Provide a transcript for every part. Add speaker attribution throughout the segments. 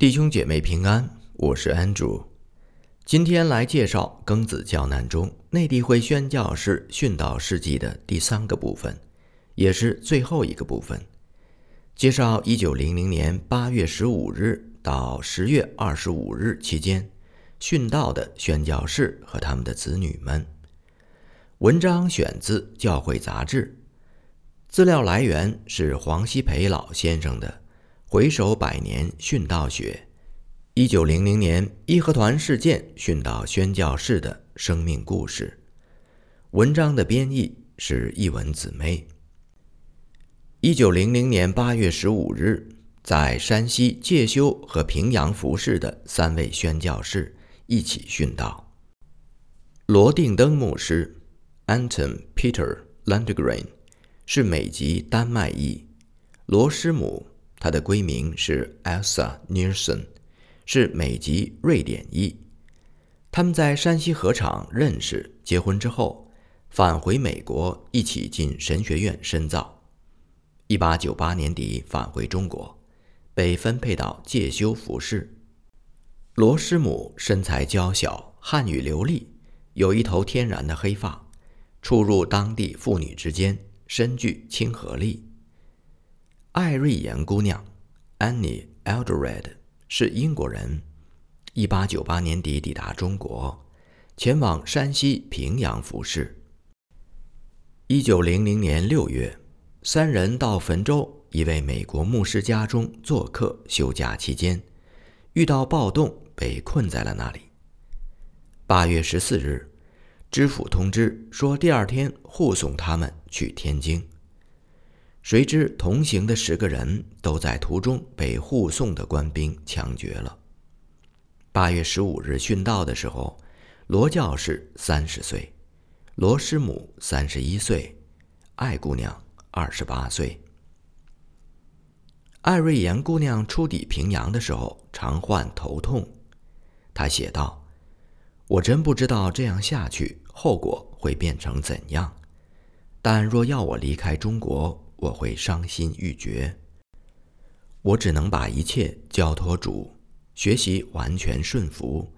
Speaker 1: 弟兄姐妹平安，我是 Andrew。今天来介绍庚子教难中内地会宣教士殉道事迹的第三个部分，也是最后一个部分。介绍一九零零年八月十五日到十月二十五日期间殉道的宣教士和他们的子女们。文章选自《教会杂志》，资料来源是黄希培老先生的。回首百年殉道学，一九零零年义和团事件殉道宣教士的生命故事。文章的编译是一文姊妹。一九零零年八月十五日，在山西介休和平阳服侍的三位宣教士一起殉道。罗定登牧师 （Anton Peter Landgren） 是美籍丹麦裔，罗师母。他的闺名是 Elsa Nielsen，是美籍瑞典裔。他们在山西河场认识，结婚之后返回美国，一起进神学院深造。一八九八年底返回中国，被分配到介休服侍。罗师母身材娇小，汉语流利，有一头天然的黑发，出入当地妇女之间，深具亲和力。艾瑞妍姑娘，Annie Eldred 是英国人。一八九八年底抵达中国，前往山西平阳服侍。一九零零年六月，三人到汾州一位美国牧师家中做客，休假期间遇到暴动，被困在了那里。八月十四日，知府通知说，第二天护送他们去天津。谁知同行的十个人都在途中被护送的官兵枪决了。八月十五日殉道的时候，罗教士三十岁，罗师母三十一岁，艾姑娘二十八岁。艾瑞妍姑娘初抵平阳的时候常患头痛，她写道：“我真不知道这样下去后果会变成怎样，但若要我离开中国。”我会伤心欲绝。我只能把一切交托主，学习完全顺服，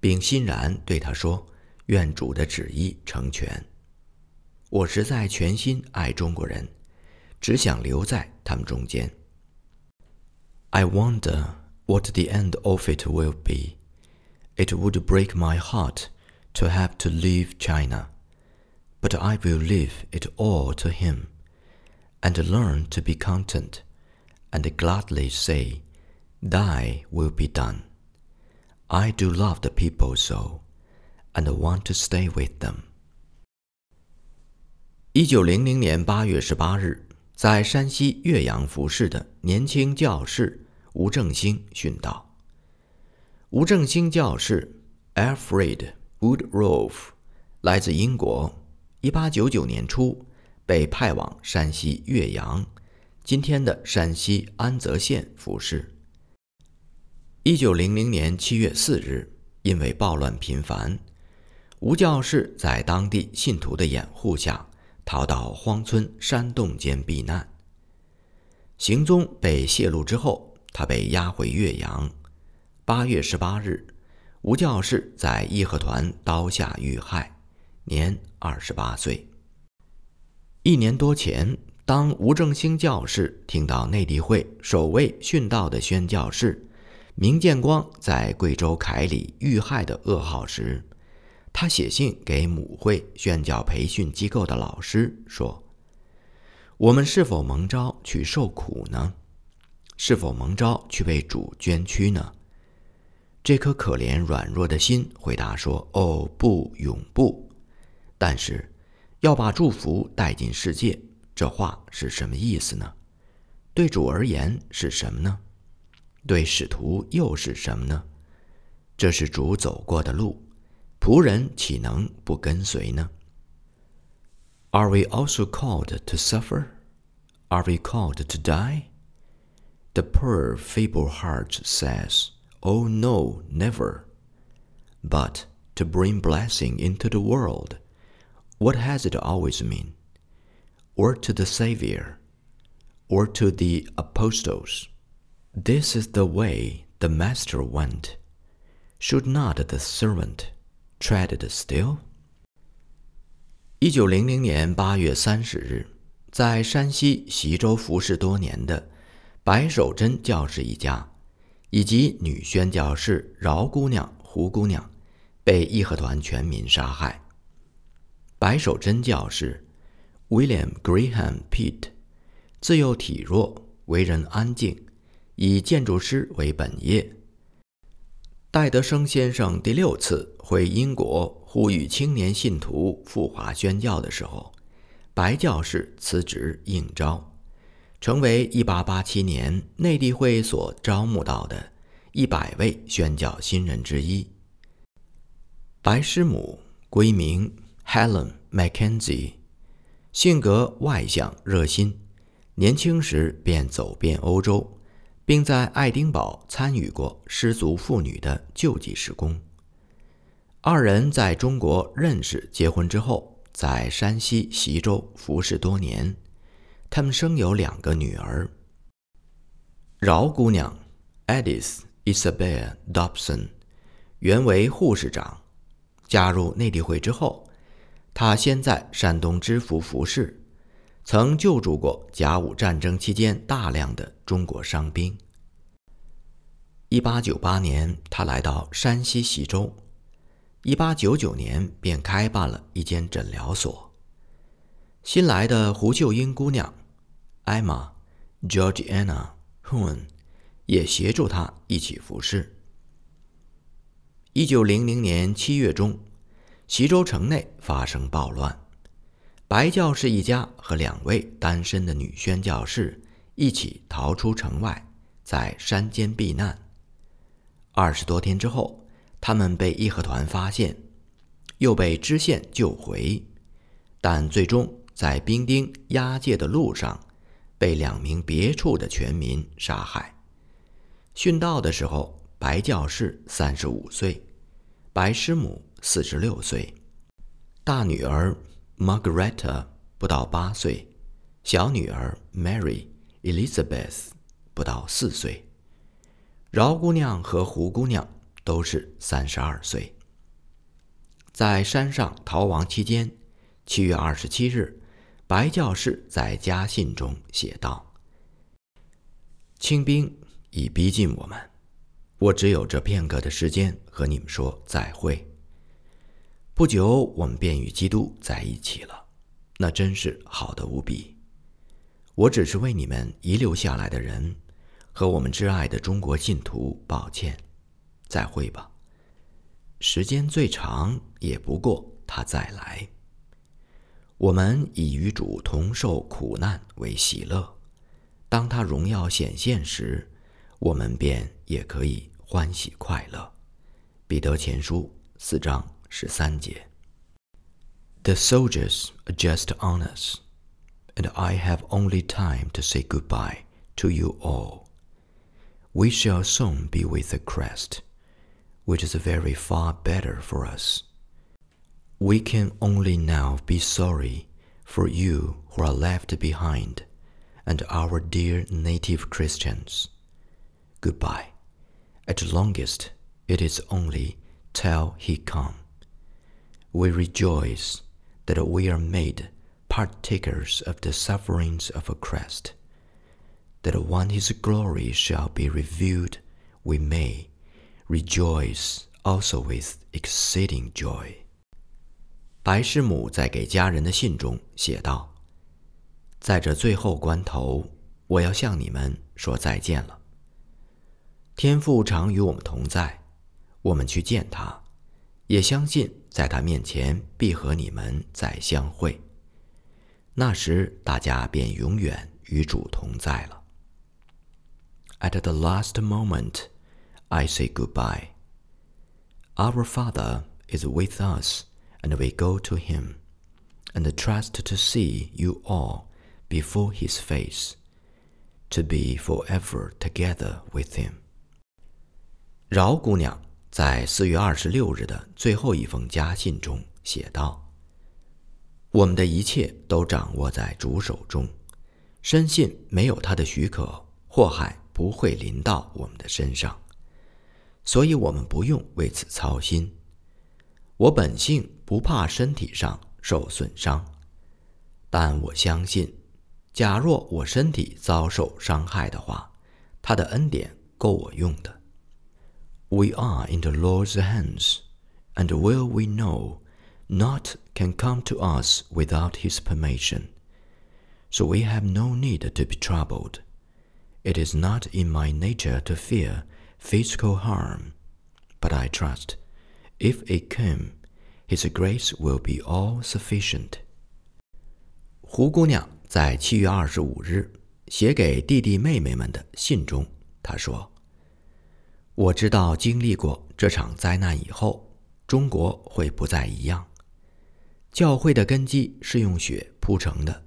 Speaker 1: 并欣然对他说：“愿主的旨意成全。”我实在全心爱中国人，只想留在他们中间。I wonder what the end of it will be. It would break my heart to have to leave China, but I will leave it all to him. And learn to be content, and gladly say, "Thy will be done." I do love the people so, and want to stay with them. 一九零零年八月十八日，在山西岳阳服侍的年轻教士吴正兴殉道。吴正兴教士 Alfred Woodruff 来自英国，一八九九年初。 被派往山西岳阳，今天的山西安泽县服侍。一九零零年七月四日，因为暴乱频繁，吴教士在当地信徒的掩护下逃到荒村山洞间避难。行踪被泄露之后，他被押回岳阳。八月十八日，吴教士在义和团刀下遇害，年二十八岁。一年多前，当吴正兴教士听到内地会首位殉道的宣教士明建光在贵州凯里遇害的噩耗时，他写信给母会宣教培训机构的老师说：“我们是否蒙召去受苦呢？是否蒙召去为主捐躯呢？”这颗可怜软弱的心回答说：“哦，不，永不。”但是。要把祝福带进世界，这话是什么意思呢？对主而言是什么呢？对使徒又是什么呢？这是主走过的路，仆人岂能不跟随呢？Are we also called to suffer? Are we called to die? The poor feeble heart says, "Oh no, never." But to bring blessing into the world. What has it always mean? Or to the Savior? Or to the apostles? This is the way the master went. Should not the servant tread still? 一九零零年八月三十日，在山西习州服侍多年的白守贞教士一家，以及女宣教士饶姑娘、胡姑娘，被义和团全民杀害。 白守贞教士 William Graham Pitt，自幼体弱，为人安静，以建筑师为本业。戴德生先生第六次回英国呼吁青年信徒赴华宣教的时候，白教士辞职应招，成为1887年内地会所招募到的一百位宣教新人之一。白师母归名。Helen Mackenzie，性格外向热心，年轻时便走遍欧洲，并在爱丁堡参与过失足妇女的救济施工。二人在中国认识、结婚之后，在山西忻州服侍多年。他们生有两个女儿。饶姑娘 Edith Isabel Dobson，原为护士长，加入内地会之后。他先在山东知府服侍，曾救助过甲午战争期间大量的中国伤兵。一八九八年，他来到山西忻州，一八九九年便开办了一间诊疗所。新来的胡秀英姑娘艾玛 （Georgiana Hun） 也协助他一起服侍。一九零零年七月中。齐州城内发生暴乱，白教士一家和两位单身的女宣教士一起逃出城外，在山间避难。二十多天之后，他们被义和团发现，又被知县救回，但最终在兵丁押解的路上，被两名别处的全民杀害。殉道的时候，白教士三十五岁，白师母。四十六岁，大女儿 Margaret 不到八岁，小女儿 Mary Elizabeth 不到四岁，饶姑娘和胡姑娘都是三十二岁。在山上逃亡期间，七月二十七日，白教士在家信中写道：“清兵已逼近我们，我只有这片刻的时间和你们说再会。”不久，我们便与基督在一起了，那真是好的无比。我只是为你们遗留下来的人和我们挚爱的中国信徒抱歉。再会吧。时间最长也不过他再来。我们以与主同受苦难为喜乐，当他荣耀显现时，我们便也可以欢喜快乐。彼得前书四章。十三节。The soldiers are just on us, and I have only time to say goodbye to you all. We shall soon be with the crest, which is very far better for us. We can only now be sorry for you who are left behind, and our dear native Christians. Goodbye. At longest, it is only till he come we rejoice that we are made partakers of the sufferings of Christ, that when his glory shall be revealed, we may rejoice also with exceeding joy. 白师母在给家人的信中写道：“在这最后关头，我要向你们说再见了。天父常与我们同在，我们去见他。”也相信 在他面前必和你们再相会，那时大家便永远与主同在了。At the last moment, I say goodbye. Our Father is with us, and we go to Him, and trust to see you all before His face, to be forever together with Him. 饶姑娘。 在四月二十六日的最后一封家信中写道：“我们的一切都掌握在主手中，深信没有他的许可，祸害不会临到我们的身上。所以我们不用为此操心。我本性不怕身体上受损伤，但我相信，假若我身体遭受伤害的话，他的恩典够我用的。We are in the Lord's hands, and will we know, naught can come to us without His permission. So we have no need to be troubled. It is not in my nature to fear physical harm, but I trust if it came, His grace will be all sufficient. 胡姑娘在七月二十五日写给弟弟妹妹们的信中，她说：“ 我知道经历过这场灾难以后，中国会不再一样。教会的根基是用血铺成的。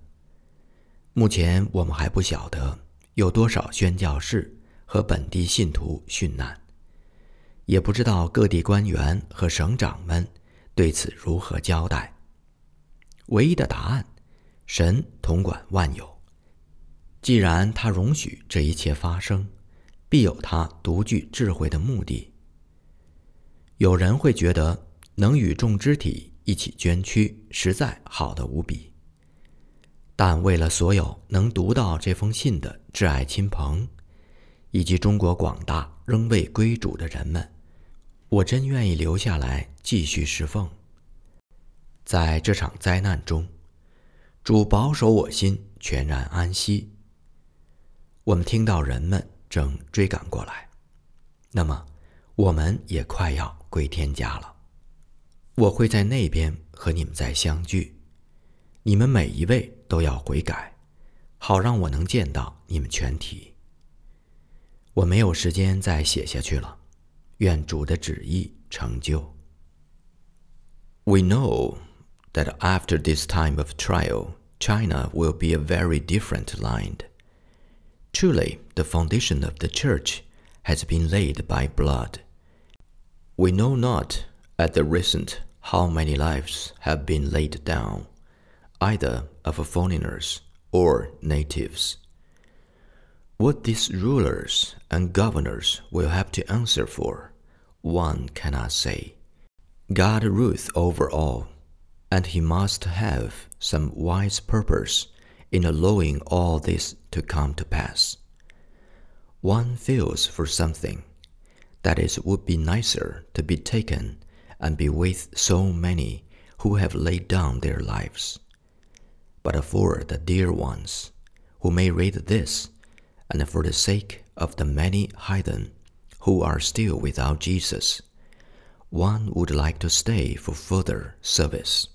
Speaker 1: 目前我们还不晓得有多少宣教士和本地信徒殉难。”也不知道各地官员和省长们对此如何交代。唯一的答案：神统管万有。既然他容许这一切发生，必有他独具智慧的目的。有人会觉得能与众肢体一起捐躯，实在好的无比。但为了所有能读到这封信的挚爱亲朋，以及中国广大仍未归主的人们，我真愿意留下来继续侍奉。在这场灾难中，主保守我心全然安息。我们听到人们正追赶过来，那么我们也快要归天家了。我会在那边和你们再相聚，你们每一位都要悔改，好让我能见到你们全体。我没有时间再写下去了。愿主的旨意成就。We know that after this time of trial, China will be a very different land. Truly, the foundation of the church has been laid by blood. We know not at the recent how many lives have been laid down, either of foreigners or natives. What these rulers and governors will have to answer for, one cannot say. God rules over all, and he must have some wise purpose in allowing all this to come to pass. One feels for something that it would be nicer to be taken and be with so many who have laid down their lives. But for the dear ones who may read this, and for the sake of the many heathen who are still without Jesus, one would like to stay for further service.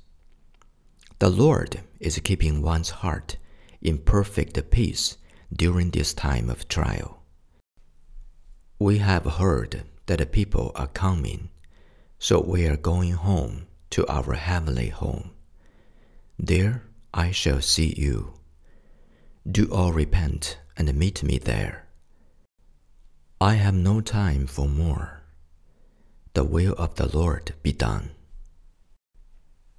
Speaker 1: The Lord is keeping one's heart in perfect peace during this time of trial. We have heard that the people are coming, so we are going home to our heavenly home. There I shall see you. Do all repent and meet me there. I have no time for more. The will of the Lord be done.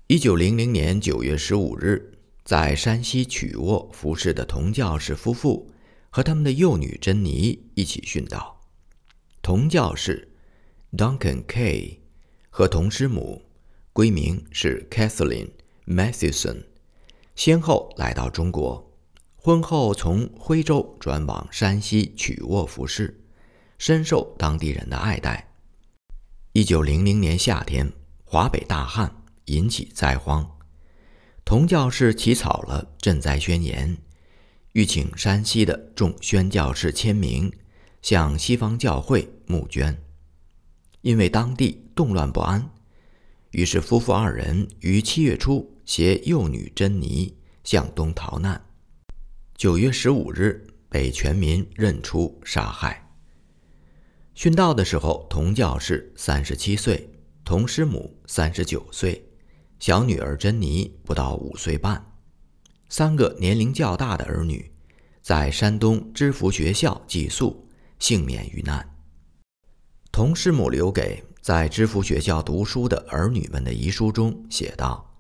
Speaker 1: 一九零零年九月十五日， 在山西曲沃服侍的童教士夫妇和他们的幼女珍妮一起殉道。童教士 Duncan K 和童师母，归名是 Kathleen Matheson，先后来到中国。婚后从徽州转往山西曲沃服侍，深受当地人的爱戴。一九零零年夏天，华北大旱引起灾荒，童教士起草了赈灾宣言，欲请山西的众宣教士签名，向西方教会募捐。因为当地动乱不安，于是夫妇二人于七月初携幼女珍妮向东逃难。九月十五日被全民认出杀害。殉道的时候，童教士三十七岁，童师母三十九岁，小女儿珍妮不到五岁半，三个年龄较大的儿女，在山东知福学校寄宿，幸免于难。童师母留给在知福学校读书的儿女们的遗书中写道：“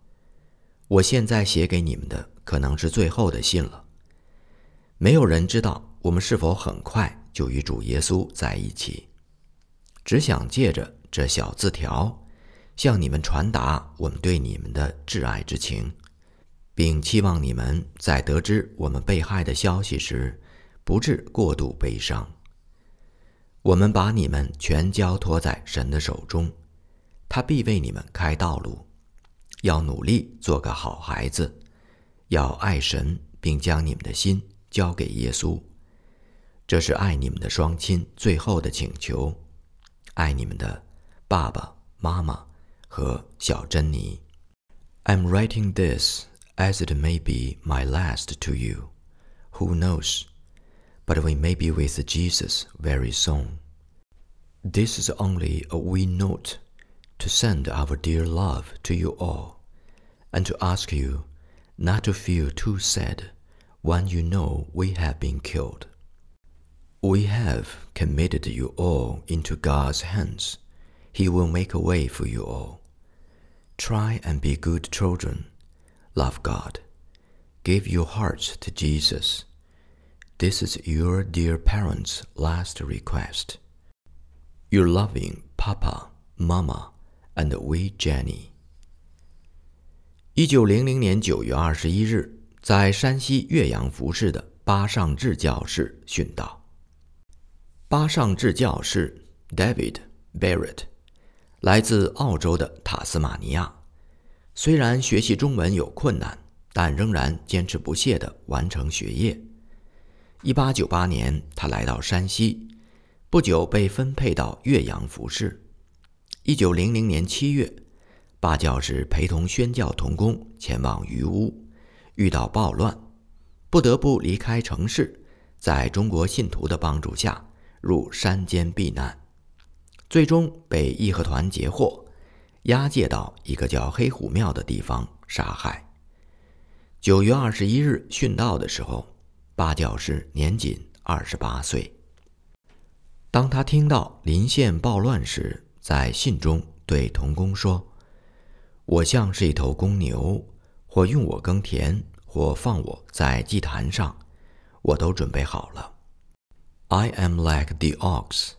Speaker 1: 我现在写给你们的可能是最后的信了。”没有人知道我们是否很快就与主耶稣在一起。只想借着这小字条，向你们传达我们对你们的挚爱之情，并期望你们在得知我们被害的消息时，不致过度悲伤。我们把你们全交托在神的手中，他必为你们开道路。要努力做个好孩子，要爱神，并将你们的心交给耶稣。这是爱你们的双亲最后的请求。爱你们的爸爸妈妈和小珍妮。I'm writing this as it may be my last to you. Who knows? But we may be with Jesus very soon. This is only a wee note to send our dear love to you all, and to ask you not to feel too sad when you know we have been killed. We have committed you all into God's hands. He will make a way for you all. Try and be good children. Love God. Give your hearts to Jesus. This is your dear parents' last request. Your loving Papa, Mama, and we Jenny. 一九零零年九月二十一日，在山西岳阳服侍的巴尚志教士殉道。巴尚治教士 David Barrett 来自澳洲的塔斯马尼亚。虽然学习中文有困难，但仍然坚持不懈地完成学业。1898年，他来到山西，不久被分配到岳阳服侍。1900年7月，巴教士陪同宣教同工前往余屋，遇到暴乱，不得不离开城市。在中国信徒的帮助下。入山间避难，最终被义和团截获，押解到一个叫黑虎庙的地方杀害。九月二十一日殉道的时候，八教师年仅二十八岁。当他听到临县暴乱时，在信中对童工说：“我像是一头公牛，或用我耕田，或放我在祭坛上，我都准备好了。” I am like the ox,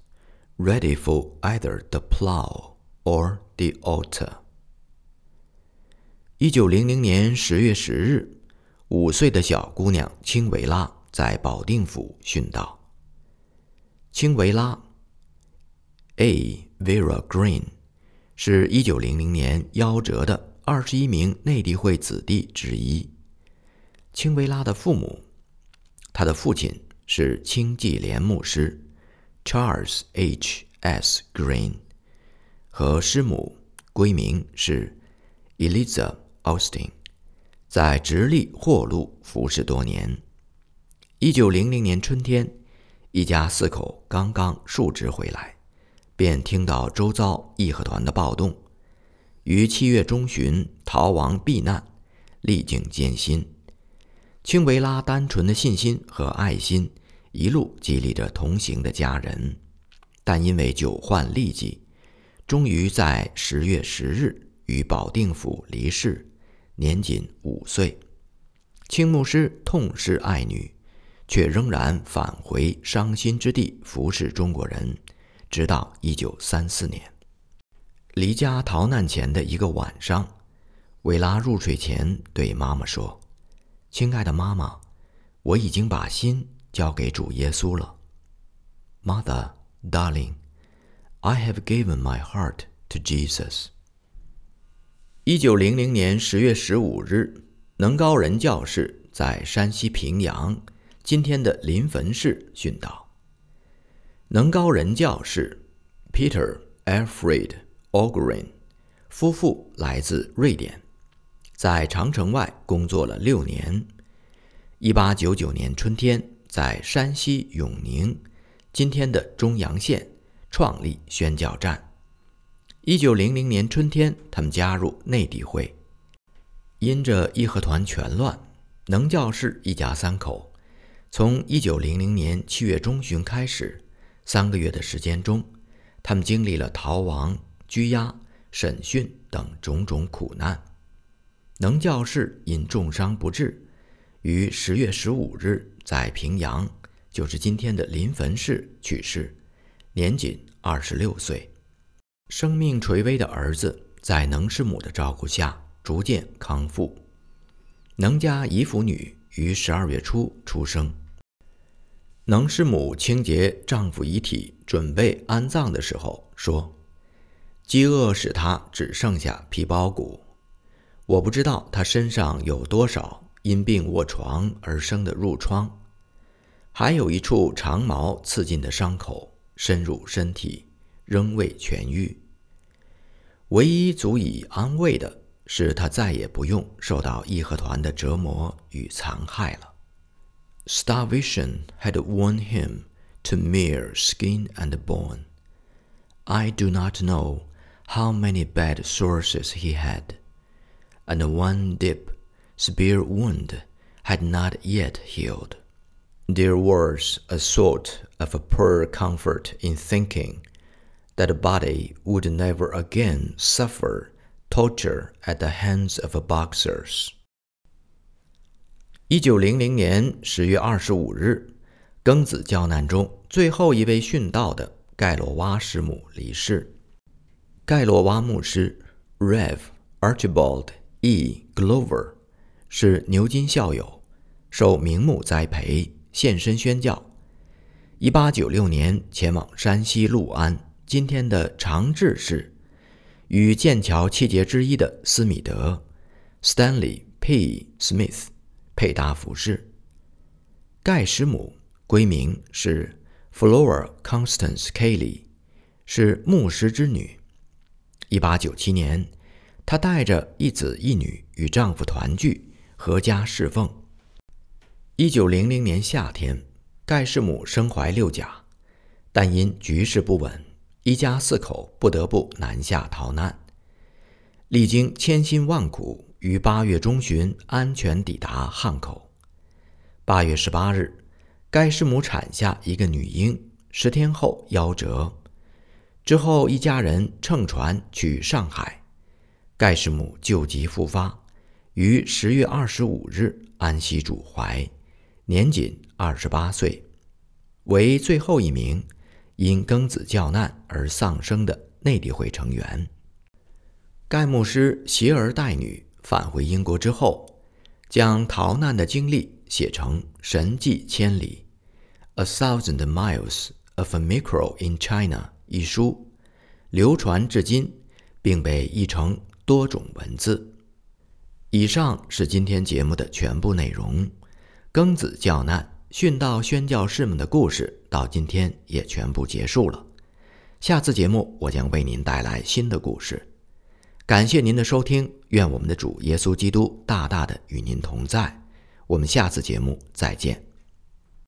Speaker 1: ready for either the plow or the altar. 一九零零年十月十日，五岁的小姑娘青维拉在保定府殉道。青维拉 （A. Vera Green） 是一九零零年夭折的二十一名内地会子弟之一。青维拉的父母，他的父亲。是清济莲牧师 Charles H. S. Green 和师母闺名是 Eliza Austin，在直隶霍路服侍多年。一九零零年春天，一家四口刚刚述职回来，便听到周遭义和团的暴动，于七月中旬逃亡避难，历经艰辛。青维拉单纯的信心和爱心。一路激励着同行的家人，但因为久患痢疾，终于在十月十日于保定府离世，年仅五岁。青牧师痛失爱女，却仍然返回伤心之地服侍中国人，直到一九三四年。离家逃难前的一个晚上，维拉入睡前对妈妈说：“亲爱的妈妈，我已经把心。”交给主耶稣了，Mother, darling, I have given my heart to Jesus。一九零零年十月十五日，能高人教士在山西平阳（今天的临汾市）殉道。能高人教士 Peter Alfred Ogren 夫妇来自瑞典，在长城外工作了六年。一八九九年春天。在山西永宁（今天的中阳县）创立宣教站。一九零零年春天，他们加入内地会。因着义和团全乱，能教士一家三口，从一九零零年七月中旬开始，三个月的时间中，他们经历了逃亡、拘押、审讯等种种苦难。能教士因重伤不治，于十月十五日。在平阳，就是今天的临汾市去世，年仅二十六岁。生命垂危的儿子在能师母的照顾下逐渐康复。能家姨父女于十二月初出生。能师母清洁丈夫遗体，准备安葬的时候说：“饥饿使他只剩下皮包骨。我不知道他身上有多少因病卧床而生的褥疮，还有一处长矛刺进的伤口深入身体，仍未痊愈。唯一足以安慰的是，他再也不用受到义和团的折磨与残害了。” Starvation had worn him to mere skin and bone. I do not know how many bad sources he had, and one deep spear wound had not yet healed. There was a sort of a poor comfort in thinking that a body would never again suffer torture at the hands of boxers. 一九零零年十月二十五日，庚子教难中最后一位殉道的盖洛瓦师母离世。盖洛瓦牧师 Rev Archibald E. Glover 是牛津校友，受名目栽培，现身宣教。一八九六年前往山西六安（今天的长治市），与剑桥七杰之一的斯米德 Stanley P. Smith。配搭服饰。盖什姆闺名是 Flora Constance Kelly，是牧师之女。一八九七年，她带着一子一女与丈夫团聚，阖家侍奉。一九零零年夏天，盖世母身怀六甲，但因局势不稳，一家四口不得不南下逃难，历经千辛万苦。于八月中旬安全抵达汉口。八月十八日，盖世母产下一个女婴，十天后夭折。之后，一家人乘船去上海。盖世母旧疾复发，于十月二十五日安息主怀，年仅二十八岁，为最后一名因庚子教难而丧生的内地会成员。盖牧师携儿带女。返回英国之后，将逃难的经历写成《神迹千里》（A Thousand Miles of a Miracle in China） 一书，流传至今，并被译成多种文字。以上是今天节目的全部内容。庚子教难、殉道宣教士们的故事到今天也全部结束了。下次节目我将为您带来新的故事。感谢您的收听，愿我们的主耶稣基督大大的与您同在。我们下次节目再见。